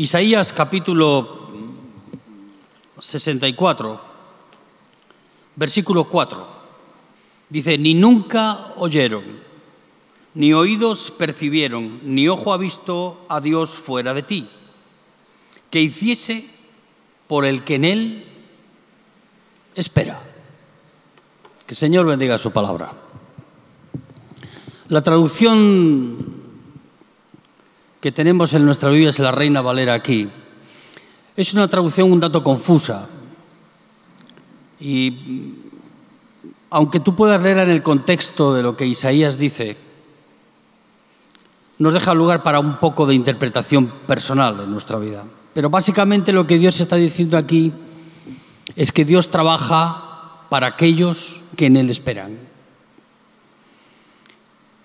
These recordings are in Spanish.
Isaías capítulo 64, versículo 4. Dice, ni nunca oyeron, ni oídos percibieron, ni ojo ha visto a Dios fuera de ti, que hiciese por el que en él espera. Que el Señor bendiga su palabra. La traducción que tenemos en nuestra Biblia es la Reina Valera aquí. Es una traducción un tanto confusa. Y aunque tú puedas leer en el contexto de lo que Isaías dice, nos deja lugar para un poco de interpretación personal en nuestra vida. Pero básicamente lo que Dios está diciendo aquí es que Dios trabaja para aquellos que en Él esperan.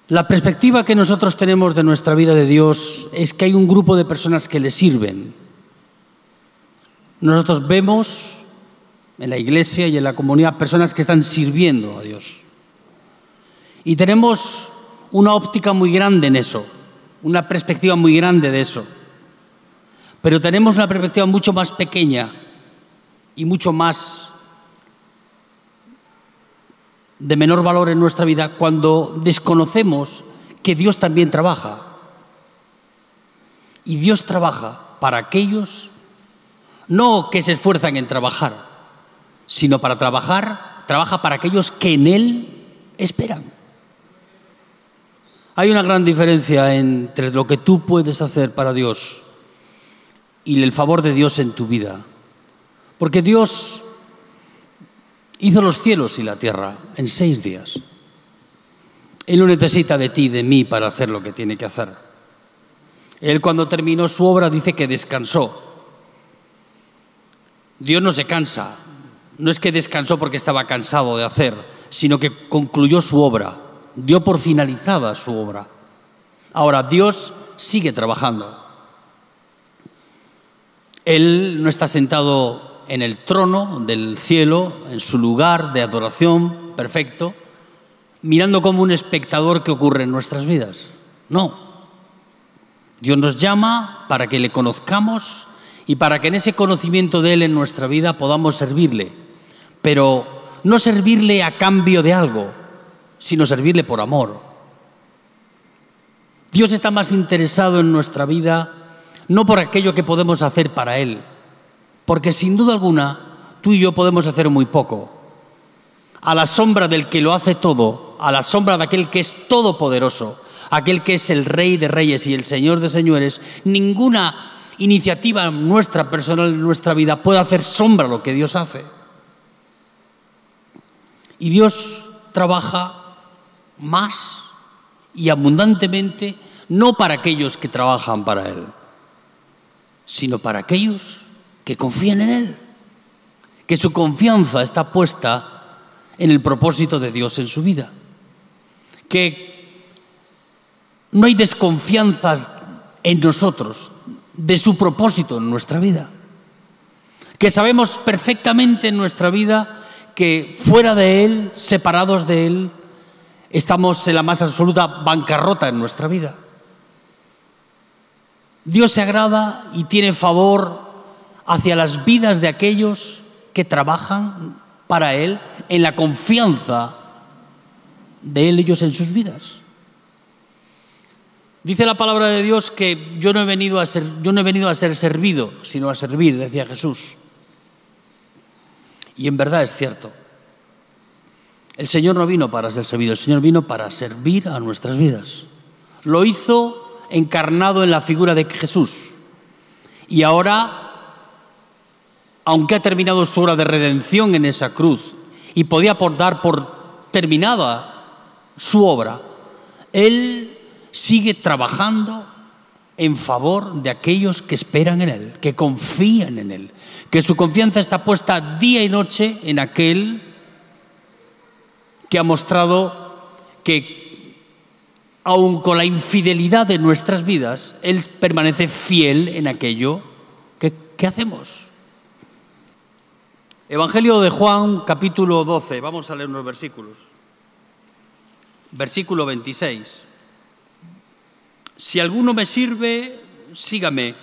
La perspectiva que nosotros tenemos de nuestra vida de Dios es que hay un grupo de personas que le sirven. Nosotros vemos en la iglesia y en la comunidad personas que están sirviendo a Dios. Y tenemos una óptica muy grande en eso, una perspectiva muy grande de eso. Pero tenemos una perspectiva mucho más pequeña y mucho más de menor valor en nuestra vida cuando desconocemos que Dios también trabaja. Y Dios trabaja para aquellos no que se esfuerzan en trabajar, sino para trabajar, trabaja para aquellos que en Él esperan. Hay una gran diferencia entre lo que tú puedes hacer para Dios y el favor de Dios en tu vida. Porque Dios hizo los cielos y la tierra en seis días. Él no necesita de ti, de mí, para hacer lo que tiene que hacer. Él cuando terminó su obra dice que descansó. Dios no se cansa. No es que descansó porque estaba cansado de hacer, sino que concluyó su obra. Dio por finalizada su obra. Ahora, Dios sigue trabajando. Él no está sentado en el trono del cielo, en su lugar de adoración perfecto, mirando como un espectador que ocurre en nuestras vidas. No. Dios nos llama para que le conozcamos y para que en ese conocimiento de Él en nuestra vida podamos servirle. Pero no servirle a cambio de algo, sino servirle por amor. Dios está más interesado en nuestra vida no por aquello que podemos hacer para Él, porque sin duda alguna tú y yo podemos hacer muy poco. A la sombra del que lo hace todo, a la sombra de aquel que es todopoderoso, aquel que es el Rey de Reyes y el Señor de Señores, ninguna iniciativa nuestra personal en nuestra vida puede hacer sombra a lo que Dios hace. Y Dios trabaja más y abundantemente no para aquellos que trabajan para Él, sino para aquellos que confían en Él, que su confianza está puesta en el propósito de Dios en su vida, que no hay desconfianzas en nosotros de su propósito en nuestra vida, que sabemos perfectamente en nuestra vida que fuera de Él, separados de Él, estamos en la más absoluta bancarrota en nuestra vida. Dios se agrada y tiene favor hacia las vidas de aquellos que trabajan para Él en la confianza de Él ellos en sus vidas. Dice la palabra de Dios que yo no he venido a ser, yo no he venido a ser servido, sino a servir, decía Jesús. Y en verdad es cierto. El Señor no vino para ser servido, el Señor vino para servir a nuestras vidas. Lo hizo encarnado en la figura de Jesús. Y ahora aunque ha terminado su obra de redención en esa cruz y podía dar por terminada su obra, Él sigue trabajando en favor de aquellos que esperan en Él, que confían en Él, que su confianza está puesta día y noche en aquel que ha mostrado que aun con la infidelidad de nuestras vidas, Él permanece fiel en aquello que, que hacemos. Evangelio de Juan, capítulo 12. Vamos a leer unos versículos. Versículo 26. Si alguno me sirve, sígame.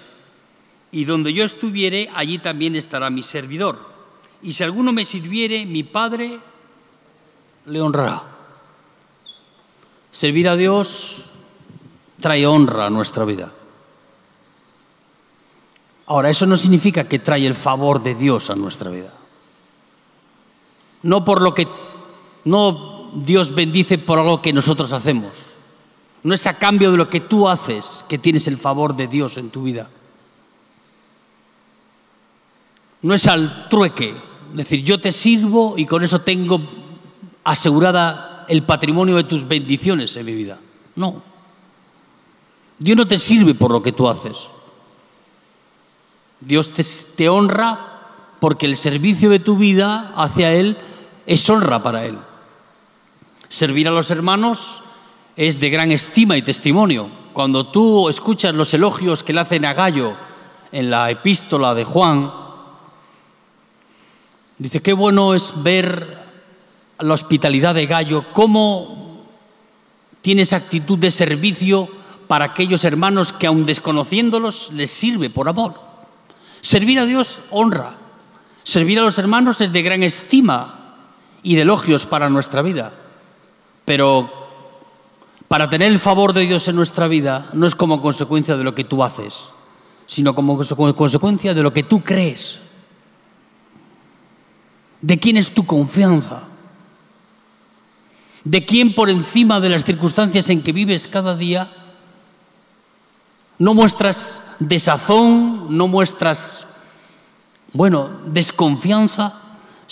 Y donde yo estuviere, allí también estará mi servidor. Y si alguno me sirviere, mi Padre le honrará. Servir a Dios trae honra a nuestra vida. Ahora, eso no significa que trae el favor de Dios a nuestra vida. No por lo que no Dios bendice por algo que nosotros hacemos. No es a cambio de lo que tú haces que tienes el favor de Dios en tu vida. No es al trueque, decir, yo te sirvo y con eso tengo asegurada el patrimonio de tus bendiciones en mi vida. No. Dios no te sirve por lo que tú haces. Dios te, honra porque el servicio de tu vida hacia Él es honra para Él. Servir a los hermanos es de gran estima y testimonio. Cuando tú escuchas los elogios que le hacen a Gallo en la epístola de Juan, dice, qué bueno es ver la hospitalidad de Gallo, cómo tiene esa actitud de servicio para aquellos hermanos que aun desconociéndolos les sirve por amor. Servir a Dios honra. Servir a los hermanos es de gran estima y de elogios para nuestra vida. Pero para tener el favor de Dios en nuestra vida no es como consecuencia de lo que tú haces, sino como consecuencia de lo que tú crees. ¿De quién es tu confianza? ¿De quién por encima de las circunstancias en que vives cada día no muestras desazón, no muestras, bueno, desconfianza,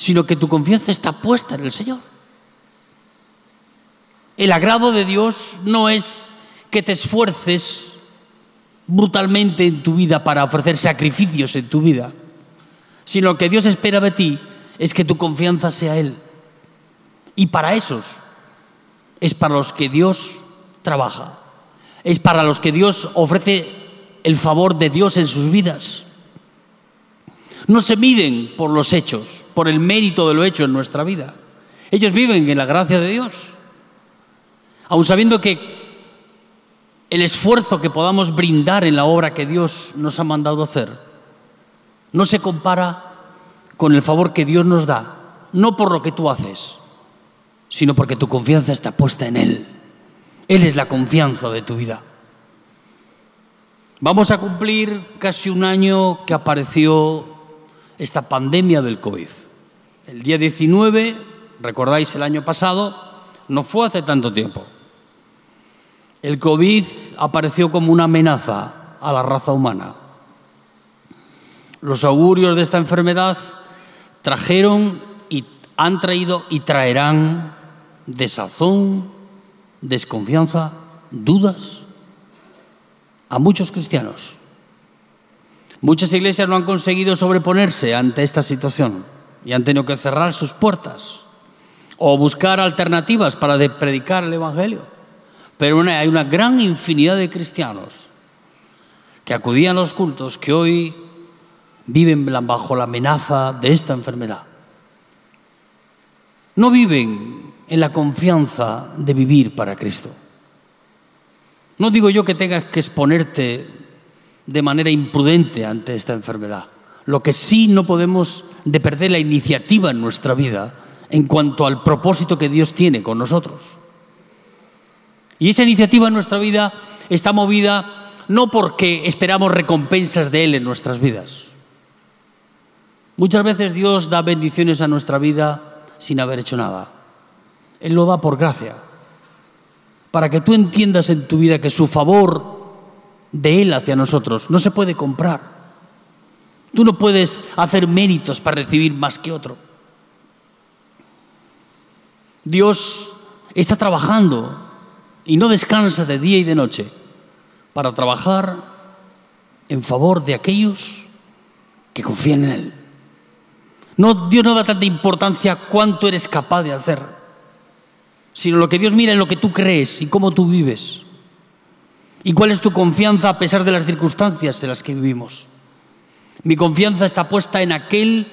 sino que tu confianza está puesta en el Señor? El agrado de Dios no es que te esfuerces brutalmente en tu vida para ofrecer sacrificios en tu vida, sino que Dios espera de ti es que tu confianza sea Él. Y para esos es para los que Dios trabaja, es para los que Dios ofrece el favor de Dios en sus vidas. No se miden por los hechos, por el mérito de lo hecho en nuestra vida. Ellos viven en la gracia de Dios. Aun sabiendo que el esfuerzo que podamos brindar en la obra que Dios nos ha mandado hacer no se compara con el favor que Dios nos da, no por lo que tú haces, sino porque tu confianza está puesta en Él. Él es la confianza de tu vida. Vamos a cumplir casi un año que apareció esta pandemia del COVID. El día 19, recordáis el año pasado, no fue hace tanto tiempo. El COVID apareció como una amenaza a la raza humana. Los augurios de esta enfermedad trajeron y han traído y traerán desazón, desconfianza, dudas a muchos cristianos. Muchas iglesias no han conseguido sobreponerse ante esta situación y han tenido que cerrar sus puertas o buscar alternativas para predicar el Evangelio. Pero hay una gran infinidad de cristianos que acudían a los cultos que hoy viven bajo la amenaza de esta enfermedad. No viven en la confianza de vivir para Cristo. No digo yo que tengas que exponerte de manera imprudente ante esta enfermedad. Lo que sí no podemos de perder la iniciativa en nuestra vida en cuanto al propósito que Dios tiene con nosotros. Y esa iniciativa en nuestra vida está movida no porque esperamos recompensas de Él en nuestras vidas, Muchas veces Dios da bendiciones a nuestra vida sin haber hecho nada. Él lo da por gracia. Para que tú entiendas en tu vida que su favor de Él hacia nosotros no se puede comprar. Tú no puedes hacer méritos para recibir más que otro. Dios está trabajando y no descansa de día y de noche para trabajar en favor de aquellos que confían en Él. Dios no da tanta importancia cuánto eres capaz de hacer, sino lo que Dios mira es lo que tú crees y cómo tú vives. Y cuál es tu confianza a pesar de las circunstancias en las que vivimos. Mi confianza está puesta en aquel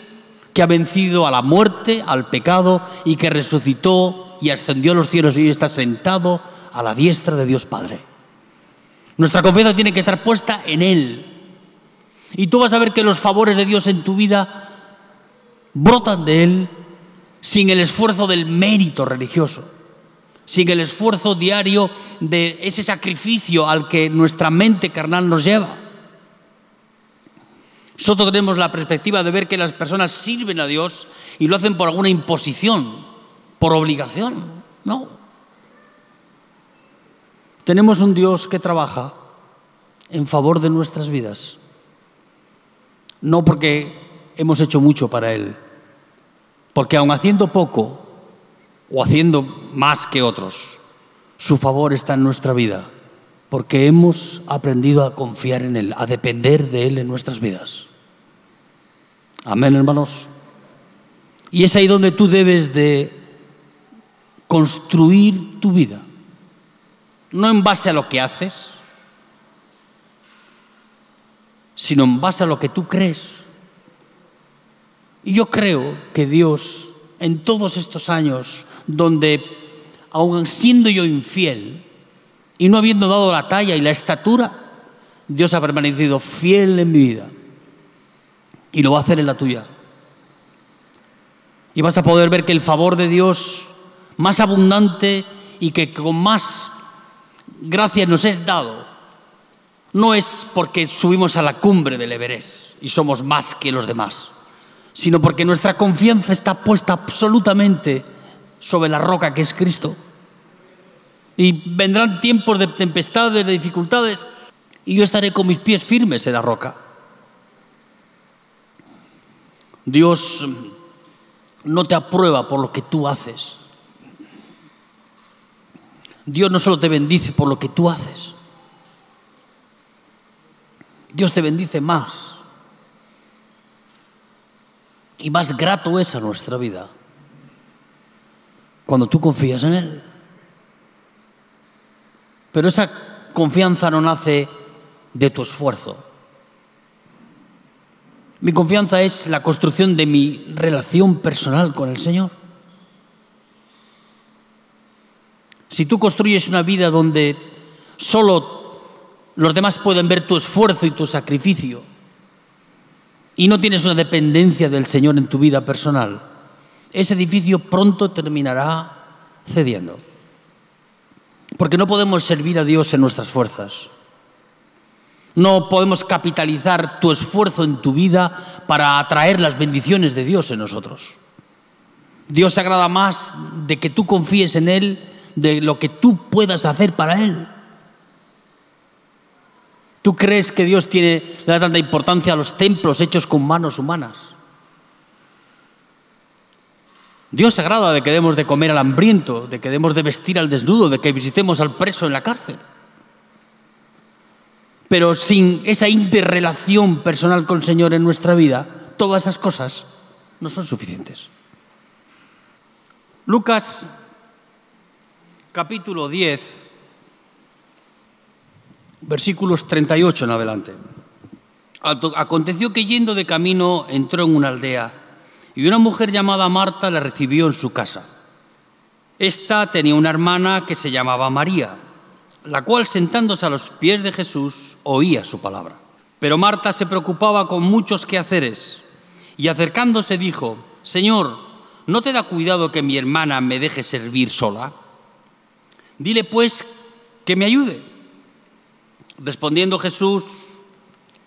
que ha vencido a la muerte, al pecado y que resucitó y ascendió a los cielos y hoy está sentado a la diestra de Dios Padre. Nuestra confianza tiene que estar puesta en Él. Y tú vas a ver que los favores de Dios en tu vida brotan de Él sin el esfuerzo del mérito religioso, sin el esfuerzo diario de ese sacrificio al que nuestra mente carnal nos lleva. Nosotros tenemos la perspectiva de ver que las personas sirven a Dios y lo hacen por alguna imposición, por obligación. No. Tenemos un Dios que trabaja en favor de nuestras vidas. No porque hemos hecho mucho para Él, porque aun haciendo poco o haciendo más que otros, su favor está en nuestra vida, porque hemos aprendido a confiar en Él, a depender de Él en nuestras vidas. Amén, hermanos. Y es ahí donde tú debes de construir tu vida. No en base a lo que haces, sino en base a lo que tú crees. Y yo creo que Dios, en todos estos años, donde, aun siendo yo infiel y no habiendo dado la talla y la estatura, Dios ha permanecido fiel en mi vida. Y lo va a hacer en la tuya. Y vas a poder ver que el favor de Dios más abundante y que con más gracia nos es dado, no es porque subimos a la cumbre del Everest y somos más que los demás, sino porque nuestra confianza está puesta absolutamente sobre la roca que es Cristo. Y vendrán tiempos de tempestades, de dificultades, y yo estaré con mis pies firmes en la roca. Dios no te aprueba por lo que tú haces. Dios no solo te bendice por lo que tú haces. Dios te bendice más. Y más grato es a nuestra vida cuando tú confías en Él. Pero esa confianza no nace de tu esfuerzo. Mi confianza es la construcción de mi relación personal con el Señor. Si tú construyes una vida donde solo los demás pueden ver tu esfuerzo y tu sacrificio y no tienes una dependencia del Señor en tu vida personal, ese edificio pronto terminará cediendo. Porque no podemos servir a Dios en nuestras fuerzas. No podemos capitalizar tu esfuerzo en tu vida para atraer las bendiciones de Dios en nosotros. Dios se agrada más de que tú confíes en Él, de lo que tú puedas hacer para Él. ¿Tú crees que Dios tiene, le da tanta importancia a los templos hechos con manos humanas? Dios se agrada de que demos de comer al hambriento, de que demos de vestir al desnudo, de que visitemos al preso en la cárcel. Pero sin esa interrelación personal con el Señor en nuestra vida, todas esas cosas no son suficientes. Lucas capítulo 10, versículos 38 en adelante. Aconteció que yendo de camino entró en una aldea y una mujer llamada Marta le recibió en su casa. Esta tenía una hermana que se llamaba María, la cual sentándose a los pies de Jesús oía su palabra. Pero Marta se preocupaba con muchos quehaceres y acercándose dijo, Señor, ¿no te da cuidado que mi hermana me deje servir sola? Dile pues que me ayude. Respondiendo Jesús,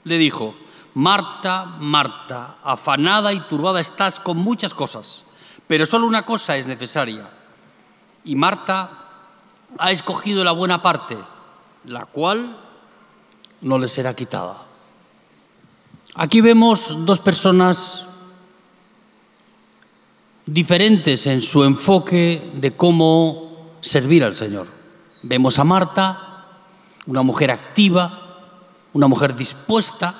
le dijo, Marta, Marta, afanada y turbada estás con muchas cosas, pero solo una cosa es necesaria. Y Marta ha escogido la buena parte, la cual no le será quitada. Aquí vemos dos personas diferentes en su enfoque de cómo servir al Señor. Vemos a Marta, una mujer activa, una mujer dispuesta,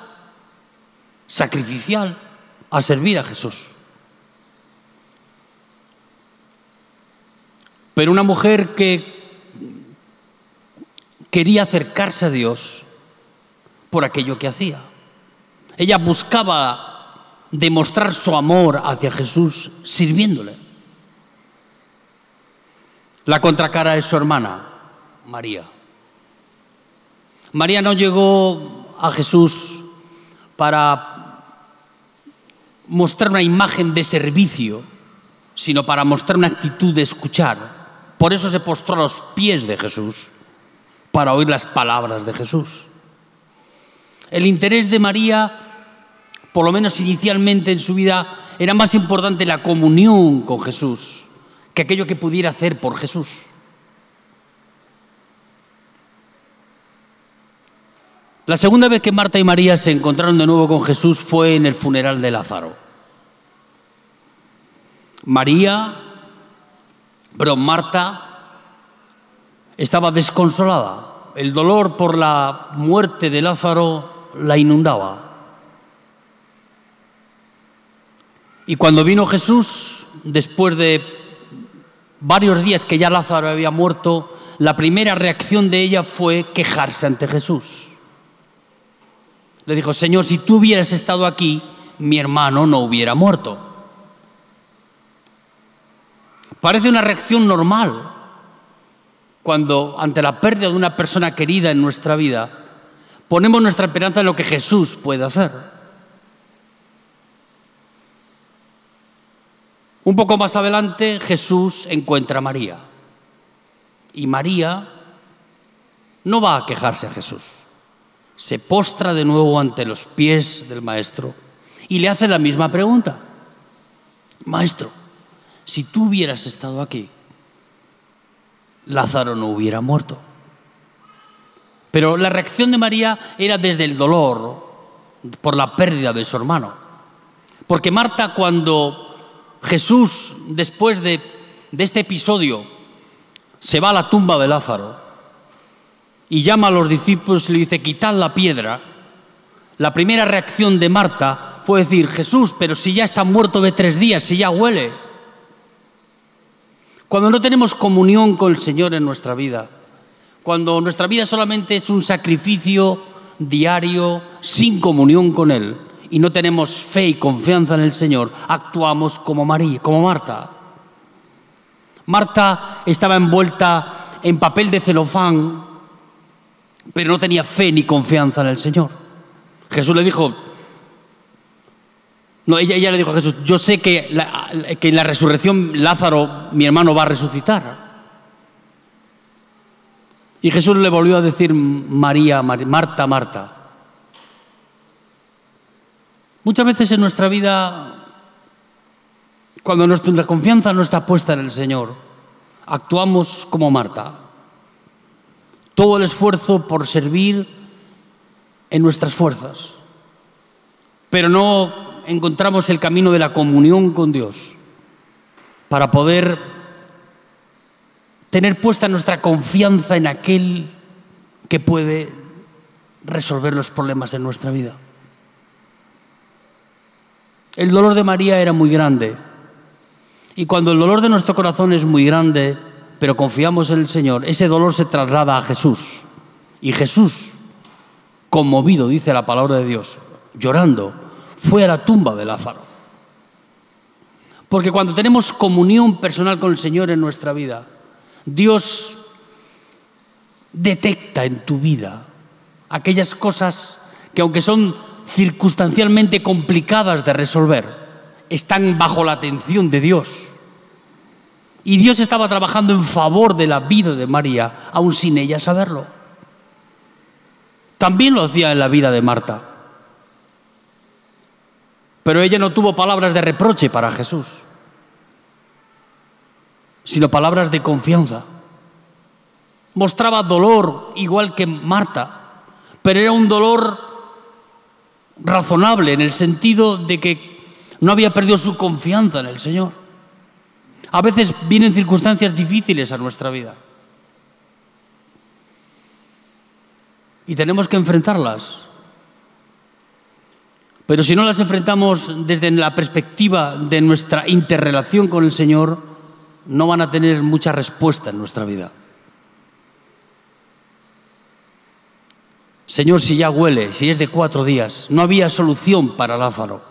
sacrificial, a servir a Jesús. Pero una mujer que quería acercarse a Dios por aquello que hacía. Ella buscaba demostrar su amor hacia Jesús sirviéndole. La contracara es su hermana, María. María no llegó a Jesús para mostrar una imagen de servicio, sino para mostrar una actitud de escuchar. Por eso se postró a los pies de Jesús, para oír las palabras de Jesús. El interés de María, por lo menos inicialmente en su vida, era más importante la comunión con Jesús que aquello que pudiera hacer por Jesús. La segunda vez que Marta y María se encontraron de nuevo con Jesús fue en el funeral de Lázaro. María, pero Marta estaba desconsolada. El dolor por la muerte de Lázaro la inundaba. Y cuando vino Jesús, después de varios días que ya Lázaro había muerto, la primera reacción de ella fue quejarse ante Jesús. Le dijo, Señor, si tú hubieras estado aquí, mi hermano no hubiera muerto. Parece una reacción normal cuando ante la pérdida de una persona querida en nuestra vida, ponemos nuestra esperanza en lo que Jesús puede hacer. Un poco más adelante Jesús encuentra a María y María no va a quejarse a Jesús se postra de nuevo ante los pies del maestro y le hace la misma pregunta. Maestro, si tú hubieras estado aquí, Lázaro no hubiera muerto. Pero la reacción de María era desde el dolor por la pérdida de su hermano. Porque Marta cuando Jesús, después de, de este episodio, se va a la tumba de Lázaro, y llama a los discípulos y le dice, quitad la piedra, la primera reacción de Marta fue decir, Jesús, pero si ya está muerto de tres días, si ya huele. Cuando no tenemos comunión con el Señor en nuestra vida, cuando nuestra vida solamente es un sacrificio diario sin comunión con Él y no tenemos fe y confianza en el Señor, actuamos como María, como Marta. Marta estaba envuelta en papel de celofán pero no tenía fe ni confianza en el Señor. Jesús le dijo, no, ella, ella le dijo a Jesús, yo sé que, que en la resurrección Lázaro, mi hermano, va a resucitar. Y Jesús le volvió a decir, María, Marta, Marta. Muchas veces en nuestra vida, cuando nuestra confianza no está puesta en el Señor, actuamos como Marta todo el esfuerzo por servir en nuestras fuerzas, pero no encontramos el camino de la comunión con Dios para poder tener puesta nuestra confianza en aquel que puede resolver los problemas en nuestra vida. El dolor de María era muy grande y cuando el dolor de nuestro corazón es muy grande, pero confiamos en el Señor, ese dolor se traslada a Jesús. Y Jesús, conmovido, dice la palabra de Dios, llorando, fue a la tumba de Lázaro. Porque cuando tenemos comunión personal con el Señor en nuestra vida, Dios detecta en tu vida aquellas cosas que aunque son circunstancialmente complicadas de resolver, están bajo la atención de Dios. Y Dios estaba trabajando en favor de la vida de María, aún sin ella saberlo. También lo hacía en la vida de Marta. Pero ella no tuvo palabras de reproche para Jesús, sino palabras de confianza. Mostraba dolor igual que Marta, pero era un dolor razonable en el sentido de que no había perdido su confianza en el Señor. A veces vienen circunstancias difíciles a nuestra vida. Y tenemos que enfrentarlas. Pero si no las enfrentamos desde la perspectiva de nuestra interrelación con el Señor, no van a tener mucha respuesta en nuestra vida. Señor, si ya huele, si es de cuatro días, no había solución para Lázaro.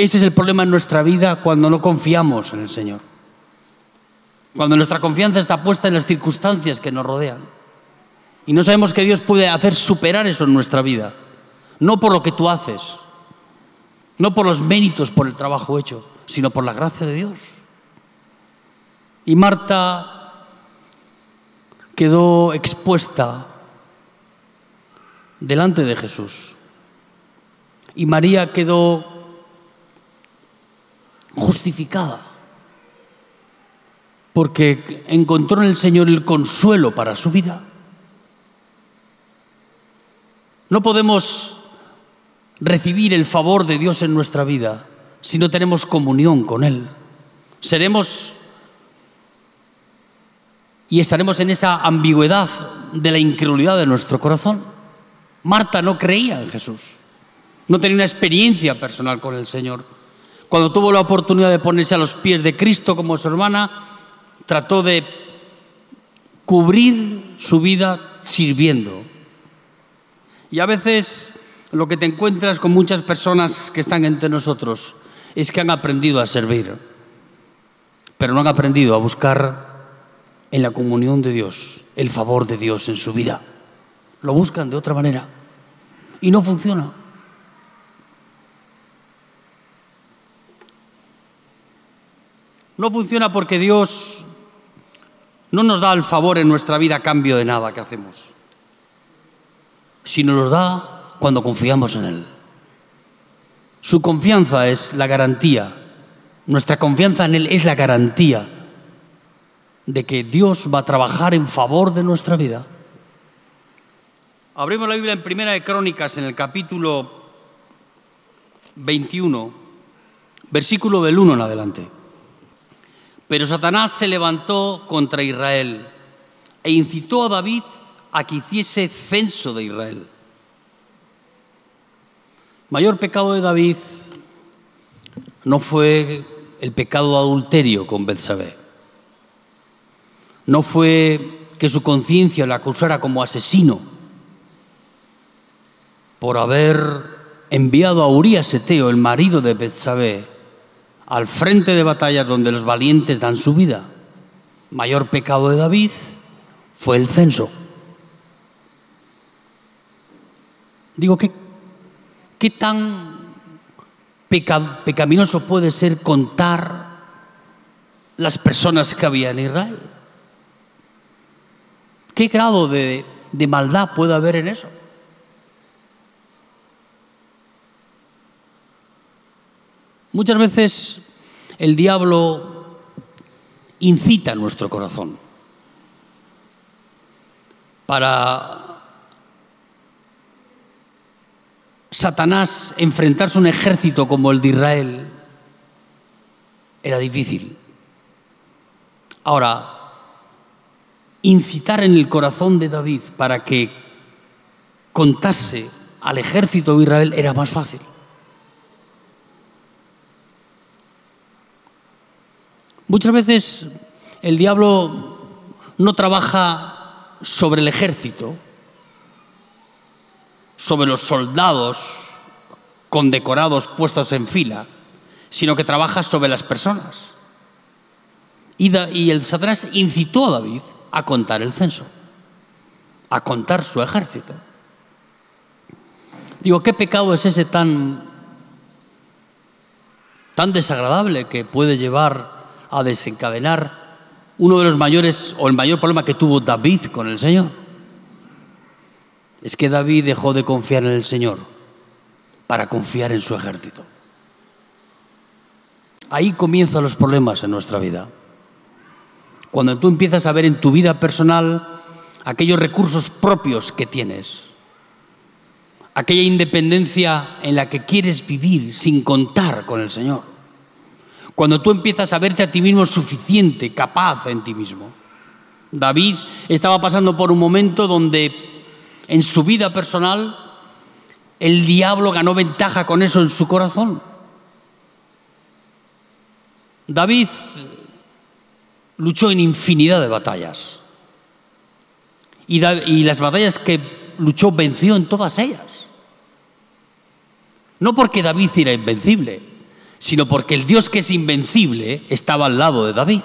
Ese es el problema en nuestra vida cuando no confiamos en el Señor. Cuando nuestra confianza está puesta en las circunstancias que nos rodean. Y no sabemos que Dios puede hacer superar eso en nuestra vida. no por lo que tú haces, no por los méritos por el trabajo hecho, sino por la gracia de Dios. Y Marta quedó expuesta delante de Jesús. Y María quedó justificada porque encontró en el Señor el consuelo para su vida. No podemos recibir el favor de Dios en nuestra vida si no tenemos comunión con Él. Seremos y estaremos en esa ambigüedad de la incredulidad de nuestro corazón. Marta no creía en Jesús, no tenía una experiencia personal con el Señor. Cuando tuvo la oportunidad de ponerse a los pies de Cristo como su hermana, trató de cubrir su vida sirviendo. Y a veces lo que te encuentras con muchas personas que están entre nosotros es que han aprendido a servir, pero no han aprendido a buscar en la comunión de Dios el favor de Dios en su vida. Lo buscan de otra manera y no funciona. No funciona porque Dios no nos da el favor en nuestra vida a cambio de nada que hacemos, sino nos da cuando confiamos en Él. Su confianza es la garantía, nuestra confianza en Él es la garantía de que Dios va a trabajar en favor de nuestra vida. Abrimos la Biblia en Primera de Crónicas, en el capítulo 21, versículo del 1 en adelante. Pero Satanás se levantó contra Israel e incitó a David a que hiciese censo de Israel. Mayor pecado de David no fue el pecado adulterio con Betsabé. No fue que su conciencia le acusara como asesino por haber enviado a Urías Eteo, el marido de Betsabé, al frente de batallas donde los valientes dan su vida. Mayor pecado de David fue el censo. Digo, ¿qué, qué tan pecaminoso puede ser contar las personas que había en Israel? ¿Qué grado de, de maldad puede haber en eso? Muchas veces el diablo incita nuestro corazón para Satanás enfrentarse a un ejército como el de Israel era difícil. Ahora, incitar en el corazón de David para que contase al ejército de Israel era más fácil. Muchas veces el diablo no trabaja sobre el ejército, sobre los soldados condecorados puestos en fila, sino que trabaja sobre las personas. Y, el Satanás incitó a David a contar el censo, a contar su ejército. Digo, ¿qué pecado es ese tan, tan desagradable que puede llevar a desencadenar uno de los mayores o el mayor problema que tuvo David con el Señor. Es que David dejó de confiar en el Señor para confiar en su ejército. Ahí comienzan los problemas en nuestra vida. Cuando tú empiezas a ver en tu vida personal aquellos recursos propios que tienes, aquella independencia en la que quieres vivir sin contar con el Señor. Cuando tú empiezas a verte a ti mismo suficiente, capaz en ti mismo. David estaba pasando por un momento donde en su vida personal el diablo ganó ventaja con eso en su corazón. David luchó en infinidad de batallas. Y, y, las batallas que luchó venció en todas ellas. No porque David era invencible, sino porque el Dios que es invencible estaba al lado de David,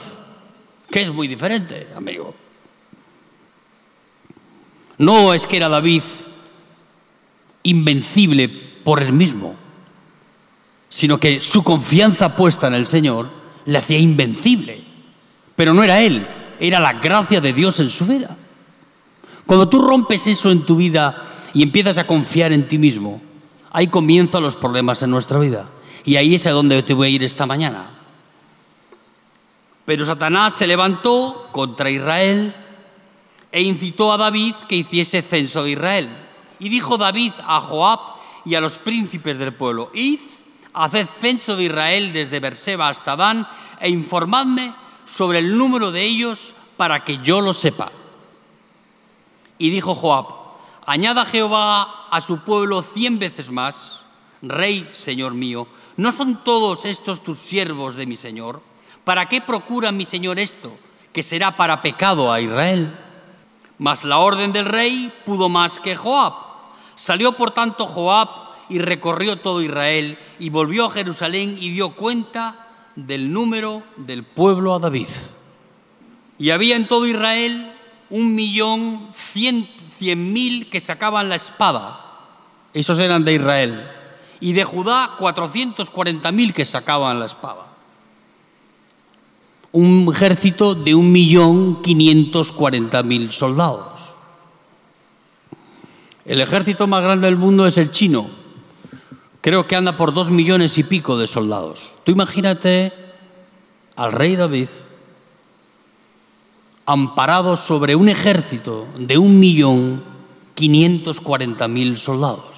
que es muy diferente, amigo. No es que era David invencible por él mismo, sino que su confianza puesta en el Señor le hacía invencible. Pero no era él, era la gracia de Dios en su vida. Cuando tú rompes eso en tu vida y empiezas a confiar en ti mismo, ahí comienzan los problemas en nuestra vida. Y ahí es a donde te voy a ir esta mañana. Pero Satanás se levantó contra Israel e incitó a David que hiciese censo de Israel. Y dijo David a Joab y a los príncipes del pueblo, id, haced censo de Israel desde Berseba hasta Dan e informadme sobre el número de ellos para que yo lo sepa. Y dijo Joab, añada Jehová a su pueblo cien veces más, Rey, Señor mío, ¿no son todos estos tus siervos de mi Señor? ¿Para qué procura mi Señor esto, que será para pecado a Israel? Mas la orden del rey pudo más que Joab. Salió por tanto Joab y recorrió todo Israel y volvió a Jerusalén y dio cuenta del número del pueblo a David. Y había en todo Israel un millón cien, mil que sacaban la espada. Esos eran de Israel. Y de Judá cuatrocientos cuarenta mil que sacaban la espada un ejército de un millón quinientos cuarenta mil soldados. El ejército más grande del mundo es el chino. Creo que anda por dos millones y pico de soldados. Tú imagínate al rey David amparado sobre un ejército de un millón quinientos cuarenta mil soldados.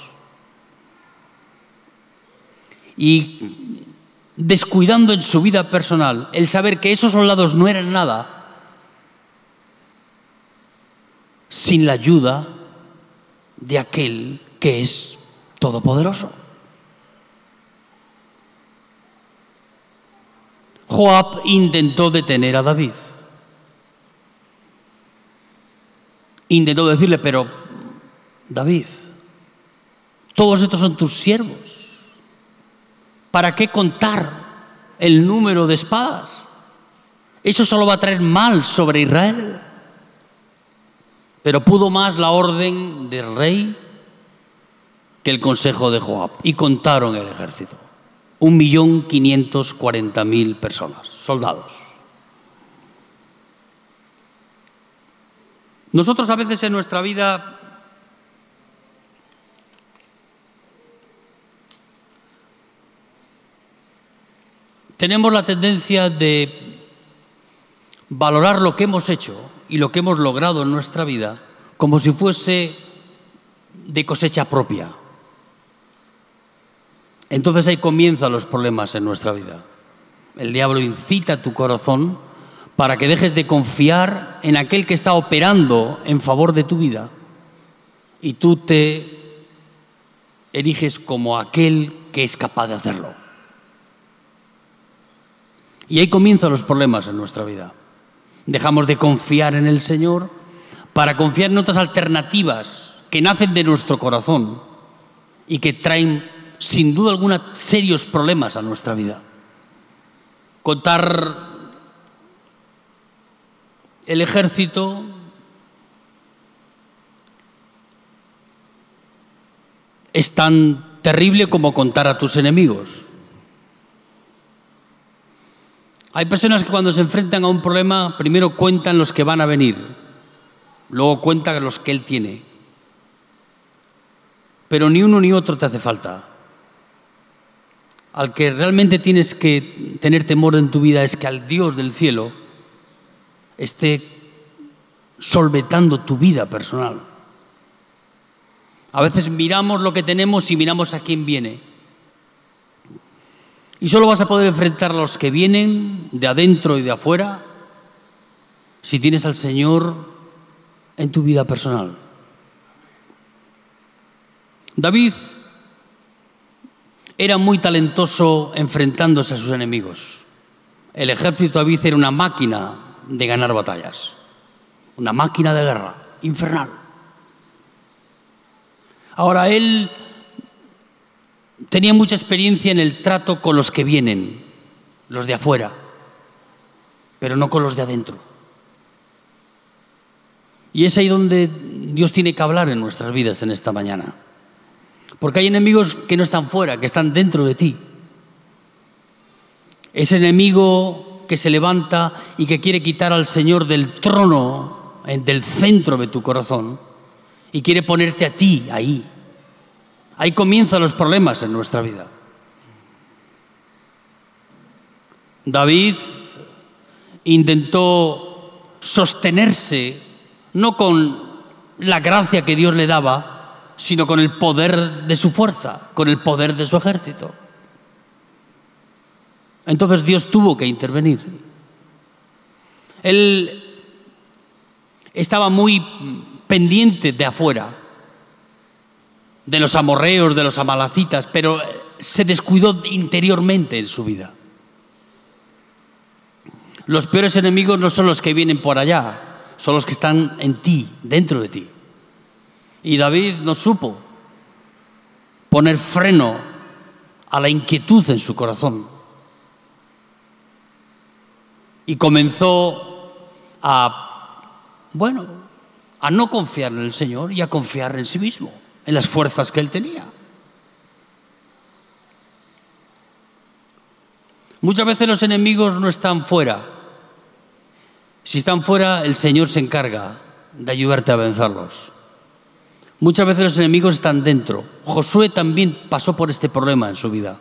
Y descuidando en su vida personal el saber que esos soldados no eran nada sin la ayuda de aquel que es todopoderoso. Joab intentó detener a David. Intentó decirle, pero David, todos estos son tus siervos. ¿Para qué contar el número de espadas? Eso solo va a traer mal sobre Israel. Pero pudo más la orden del rey que el consejo de Joab. Y contaron el ejército. Un millón quinientos cuarenta mil personas, soldados. Nosotros a veces en nuestra vida tenemos la tendencia de valorar lo que hemos hecho y lo que hemos logrado en nuestra vida como si fuese de cosecha propia. Entonces ahí comienzan los problemas en nuestra vida. El diablo incita tu corazón para que dejes de confiar en aquel que está operando en favor de tu vida y tú te eriges como aquel que es capaz de hacerlo. Y ahí comienzan los problemas en nuestra vida. Dejamos de confiar en el Señor para confiar en otras alternativas que nacen de nuestro corazón y que traen sin duda alguna serios problemas a nuestra vida. Contar el ejército es tan terrible como contar a tus enemigos. Hay personas que cuando se enfrentan a un problema, primero cuentan los que van a venir, luego cuentan los que él tiene. Pero ni uno ni otro te hace falta. Al que realmente tienes que tener temor en tu vida es que al Dios del cielo esté solvetando tu vida personal. A veces miramos lo que tenemos y miramos a quién viene. Y solo vas a poder enfrentar a los que vienen de adentro y de afuera si tienes al Señor en tu vida personal. David era muy talentoso enfrentándose a sus enemigos. El ejército de David era una máquina de ganar batallas, una máquina de guerra infernal. Ahora él tenía mucha experiencia en el trato con los que vienen, los de afuera, pero no con los de adentro. Y es ahí donde Dios tiene que hablar en nuestras vidas en esta mañana. Porque hay enemigos que no están fuera, que están dentro de ti. Ese enemigo que se levanta y que quiere quitar al Señor del trono, del centro de tu corazón, y quiere ponerte a ti ahí. Ahí comienzan los problemas en nuestra vida. David intentó sostenerse no con la gracia que Dios le daba, sino con el poder de su fuerza, con el poder de su ejército. Entonces Dios tuvo que intervenir. Él estaba muy pendiente de afuera, de los amorreos, de los amalacitas, pero se descuidó interiormente en su vida. Los peores enemigos no son los que vienen por allá, son los que están en ti, dentro de ti. Y David no supo poner freno a la inquietud en su corazón. Y comenzó a, bueno, a no confiar en el Señor y a confiar en sí mismo, en las fuerzas que él tenía. Muchas veces los enemigos no están fuera, si están fuera, el Señor se encarga de ayudarte a vencerlos. Muchas veces los enemigos están dentro. Josué también pasó por este problema en su vida.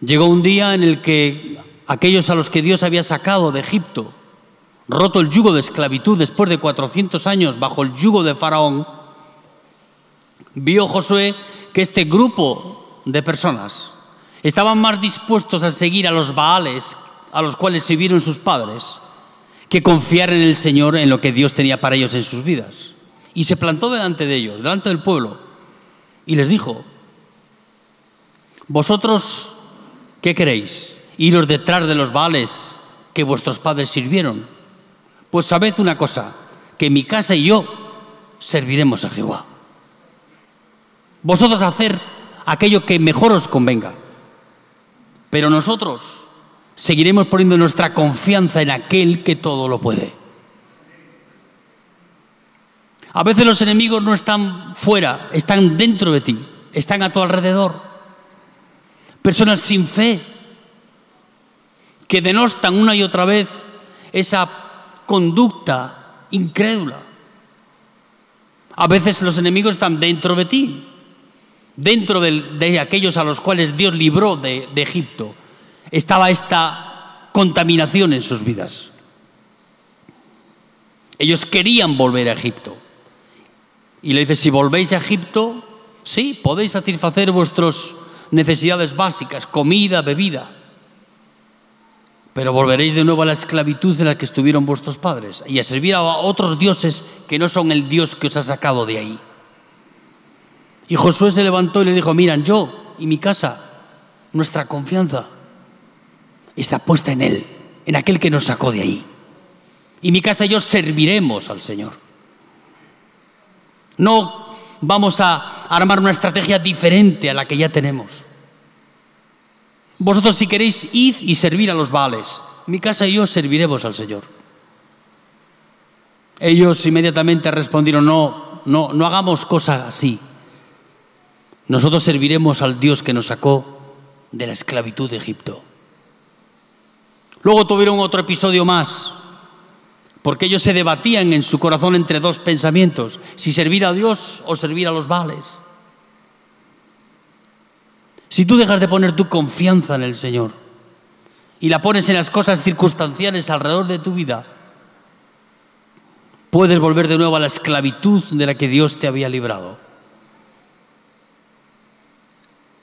Llegó un día en el que aquellos a los que Dios había sacado de Egipto, roto el yugo de esclavitud después de 400 años bajo el yugo de Faraón, vio Josué que este grupo de personas estaban más dispuestos a seguir a los Baales a los cuales sirvieron sus padres que confiar en el Señor en lo que Dios tenía para ellos en sus vidas. Y se plantó delante de ellos, delante del pueblo, y les dijo, vosotros, ¿qué queréis? ¿Iros detrás de los vales que vuestros padres sirvieron? Pues sabed una cosa, que mi casa y yo serviremos a Jehová. Vosotros hacer aquello que mejor os convenga, pero nosotros seguiremos poniendo nuestra confianza en aquel que todo lo puede. A veces los enemigos no están fuera, están dentro de ti, están a tu alrededor. Personas sin fe que denostan una y otra vez esa conducta incrédula. A veces los enemigos están dentro de ti, dentro de, aquellos a los cuales Dios libró de Egipto estaba esta contaminación en sus vidas. Ellos querían volver a Egipto. Y le dice, si volvéis a Egipto, sí, podéis satisfacer vuestras necesidades básicas, comida, bebida. Pero volveréis de nuevo a la esclavitud en la que estuvieron vuestros padres y a servir a otros dioses que no son el Dios que os ha sacado de ahí. Y Josué se levantó y le dijo, miran, yo y mi casa, nuestra confianza está puesta en Él, en aquel que nos sacó de ahí. Y mi casa y yo serviremos al Señor. No vamos a armar una estrategia diferente a la que ya tenemos. Vosotros si queréis ir y servir a los vales, mi casa y yo serviremos al Señor. Ellos inmediatamente respondieron, no, no, no hagamos cosas así. Nosotros serviremos al Dios que nos sacó de la esclavitud de Egipto. Luego tuvieron otro episodio más, porque ellos se debatían en su corazón entre dos pensamientos, si servir a Dios o servir a los vales. Si tú dejas de poner tu confianza en el Señor y la pones en las cosas circunstanciales alrededor de tu vida, puedes volver de nuevo a la esclavitud de la que Dios te había librado.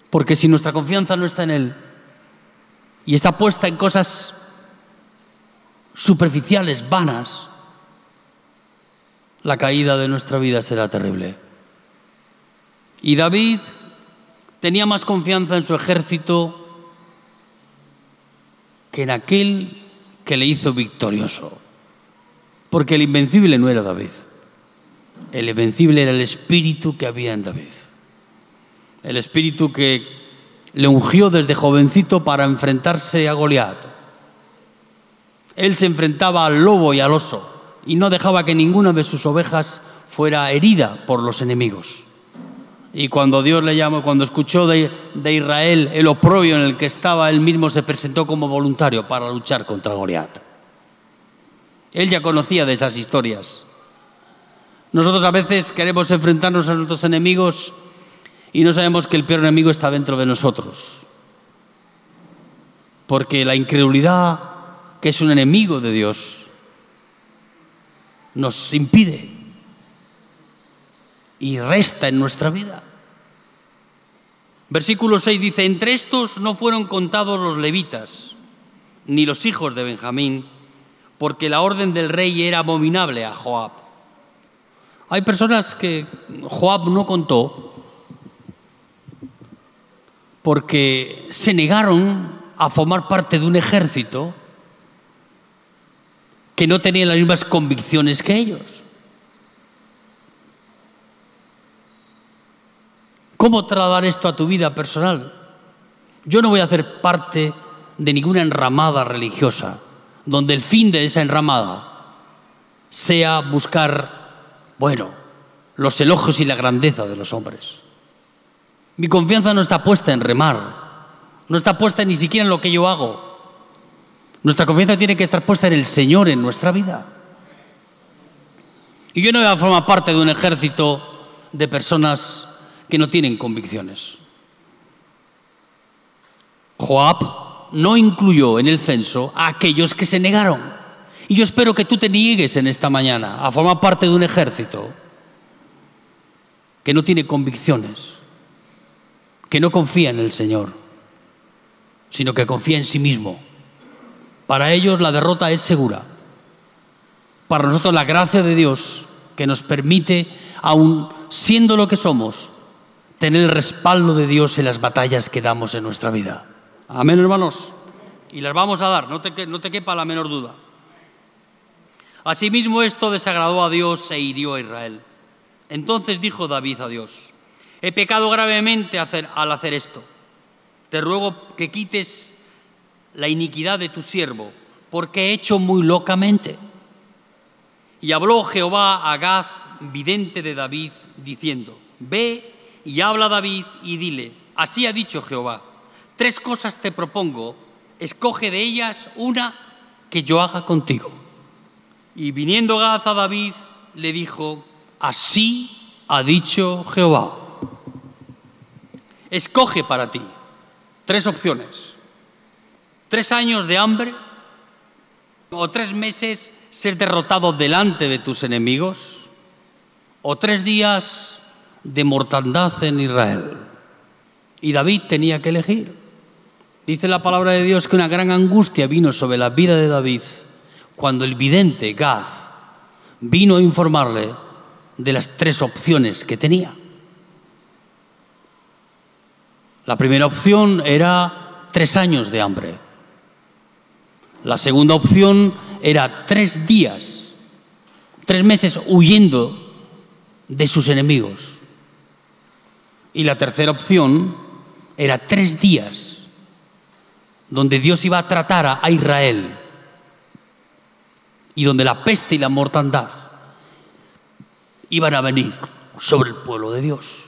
Porque si nuestra confianza no está en Él y está puesta en cosas superficiales, vanas, la caída de nuestra vida será terrible. Y David tenía más confianza en su ejército que en aquel que le hizo victorioso. Porque el invencible no era David. El invencible era el espíritu que había en David. El espíritu que le ungió desde jovencito para enfrentarse a Goliat él se enfrentaba al lobo y al oso y no dejaba que ninguna de sus ovejas fuera herida por los enemigos. Y cuando Dios le llamó, cuando escuchó de, de, Israel el oprobio en el que estaba, él mismo se presentó como voluntario para luchar contra Goliat. Él ya conocía de esas historias. Nosotros a veces queremos enfrentarnos a nuestros enemigos y no sabemos que el peor enemigo está dentro de nosotros. Porque la incredulidad, que es un enemigo de Dios, nos impide y resta en nuestra vida. Versículo 6 dice, entre estos no fueron contados los levitas, ni los hijos de Benjamín, porque la orden del rey era abominable a Joab. Hay personas que Joab no contó porque se negaron a formar parte de un ejército que no tenía las mismas convicciones que ellos. ¿Cómo trasladar esto a tu vida personal? Yo no voy a hacer parte de ninguna enramada religiosa donde el fin de esa enramada sea buscar, bueno, los elogios y la grandeza de los hombres. Mi confianza no está puesta en remar, no está puesta ni siquiera en lo que yo hago. Nuestra confianza tiene que estar puesta en el Señor en nuestra vida. Y yo no voy a formar parte de un ejército de personas que no tienen convicciones. Joab no incluyó en el censo a aquellos que se negaron. Y yo espero que tú te niegues en esta mañana a formar parte de un ejército que no tiene convicciones, que no confía en el Señor, sino que confía en sí mismo. Para ellos la derrota es segura. Para nosotros la gracia de Dios que nos permite, aun siendo lo que somos, tener el respaldo de Dios en las batallas que damos en nuestra vida. Amén, hermanos. Y las vamos a dar, no te, no te quepa la menor duda. Asimismo esto desagradó a Dios e hirió a Israel. Entonces dijo David a Dios, he pecado gravemente al hacer esto. Te ruego que quites la iniquidad de tu siervo, porque he hecho muy locamente. Y habló Jehová a Gaz, vidente de David, diciendo, Ve y habla David y dile, así ha dicho Jehová, tres cosas te propongo, escoge de ellas una que yo haga contigo. Y viniendo Gaz a David, le dijo, así ha dicho Jehová, escoge para ti tres opciones tres años de hambre o tres meses ser derrotado delante de tus enemigos o tres días de mortandad en Israel. Y David tenía que elegir. Dice la palabra de Dios que una gran angustia vino sobre la vida de David cuando el vidente Gad vino a informarle de las tres opciones que tenía. La primera opción era tres años de hambre. La segunda opción era tres días, tres meses huyendo de sus enemigos. Y la tercera opción era tres días donde Dios iba a tratar a Israel y donde la peste y la mortandad iban a venir sobre el pueblo de Dios.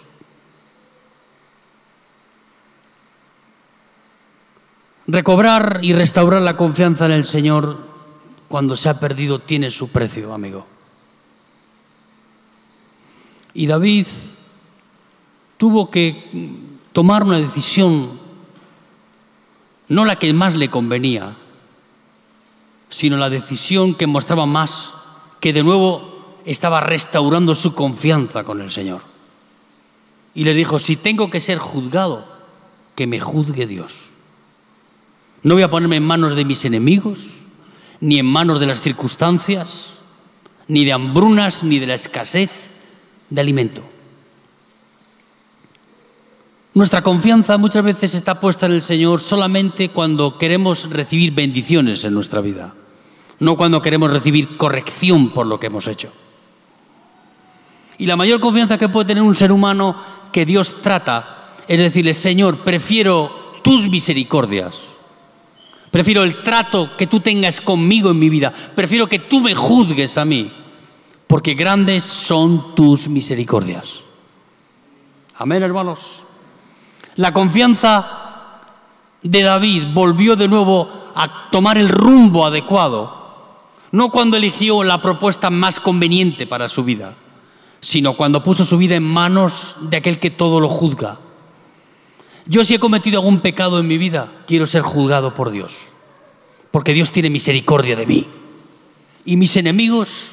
Recobrar y restaurar la confianza en el Señor cuando se ha perdido tiene su precio, amigo. Y David tuvo que tomar una decisión, no la que más le convenía, sino la decisión que mostraba más que de nuevo estaba restaurando su confianza con el Señor. Y le dijo, si tengo que ser juzgado, que me juzgue Dios. No voy a ponerme en manos de mis enemigos, ni en manos de las circunstancias, ni de hambrunas, ni de la escasez de alimento. Nuestra confianza muchas veces está puesta en el Señor solamente cuando queremos recibir bendiciones en nuestra vida, no cuando queremos recibir corrección por lo que hemos hecho. Y la mayor confianza que puede tener un ser humano que Dios trata es decirle, Señor, prefiero tus misericordias Prefiero el trato que tú tengas conmigo en mi vida. Prefiero que tú me juzgues a mí. porque grandes son tus misericordias. Amén, hermanos. La confianza de David volvió de nuevo a tomar el rumbo adecuado, no cuando eligió la propuesta más conveniente para su vida, sino cuando puso su vida en manos de aquel que todo lo juzga. Yo si he cometido algún pecado en mi vida, quiero ser juzgado por Dios, porque Dios tiene misericordia de mí. Y mis enemigos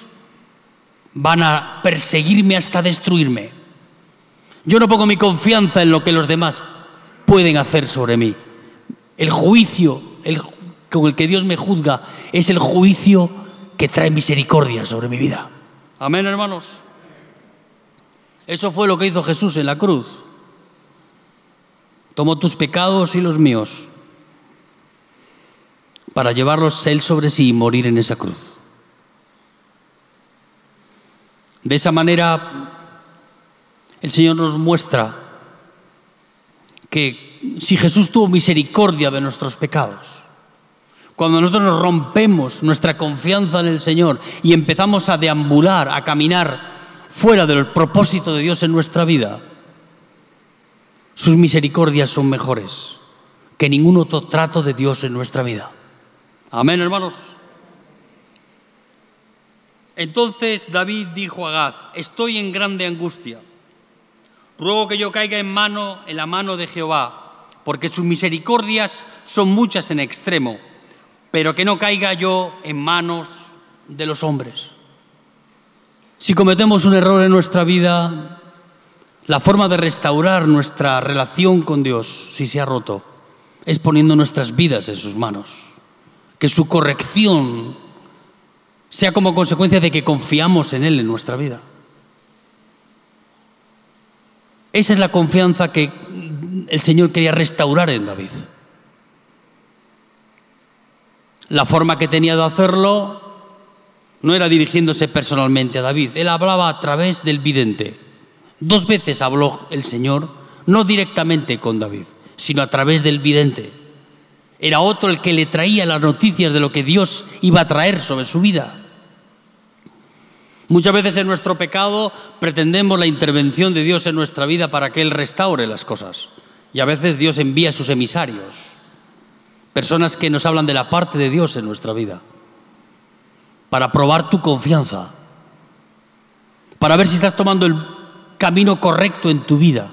van a perseguirme hasta destruirme. Yo no pongo mi confianza en lo que los demás pueden hacer sobre mí. El juicio con el que Dios me juzga es el juicio que trae misericordia sobre mi vida. Amén, hermanos. Eso fue lo que hizo Jesús en la cruz. Tomó tus pecados y los míos para llevarlos él sobre sí y morir en esa cruz. De esa manera, el Señor nos muestra que si Jesús tuvo misericordia de nuestros pecados, cuando nosotros nos rompemos nuestra confianza en el Señor y empezamos a deambular, a caminar fuera del propósito de Dios en nuestra vida, sus misericordias son mejores que ningún otro trato de Dios en nuestra vida. Amén, hermanos. Entonces David dijo a Gad, estoy en grande angustia. Ruego que yo caiga en mano en la mano de Jehová, porque sus misericordias son muchas en extremo, pero que no caiga yo en manos de los hombres. Si cometemos un error en nuestra vida, la forma de restaurar nuestra relación con Dios, si se ha roto, es poniendo nuestras vidas en sus manos. Que su corrección sea como consecuencia de que confiamos en Él en nuestra vida. Esa es la confianza que el Señor quería restaurar en David. La forma que tenía de hacerlo no era dirigiéndose personalmente a David, él hablaba a través del vidente. Dos veces habló el Señor, no directamente con David, sino a través del vidente. Era otro el que le traía las noticias de lo que Dios iba a traer sobre su vida. Muchas veces en nuestro pecado pretendemos la intervención de Dios en nuestra vida para que Él restaure las cosas. Y a veces Dios envía a sus emisarios, personas que nos hablan de la parte de Dios en nuestra vida, para probar tu confianza, para ver si estás tomando el camino correcto en tu vida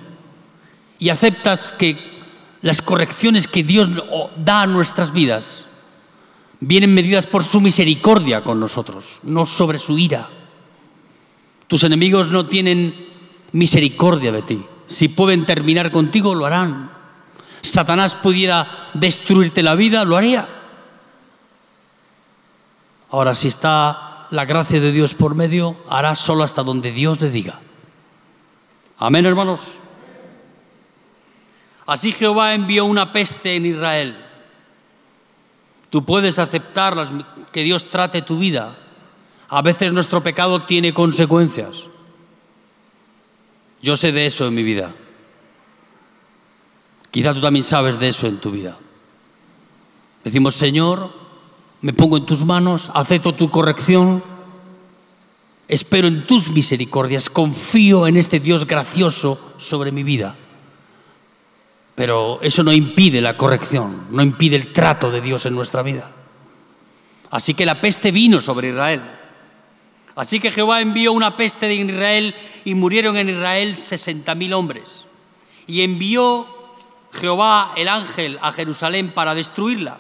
y aceptas que las correcciones que Dios da a nuestras vidas vienen medidas por su misericordia con nosotros, no sobre su ira. Tus enemigos no tienen misericordia de ti. Si pueden terminar contigo, lo harán. Satanás pudiera destruirte la vida, lo haría. Ahora, si está la gracia de Dios por medio, hará solo hasta donde Dios le diga. Amén, hermanos. Así Jehová envió una peste en Israel. Tú puedes aceptar que Dios trate tu vida. A veces nuestro pecado tiene consecuencias. Yo sé de eso en mi vida. Quizá tú también sabes de eso en tu vida. Decimos, Señor, me pongo en tus manos, acepto tu corrección, Espero en tus misericordias, confío en este Dios gracioso sobre mi vida. Pero eso no impide la corrección, no impide el trato de Dios en nuestra vida. Así que la peste vino sobre Israel. Así que Jehová envió una peste en Israel y murieron en Israel sesenta mil hombres. Y envió Jehová el ángel a Jerusalén para destruirla.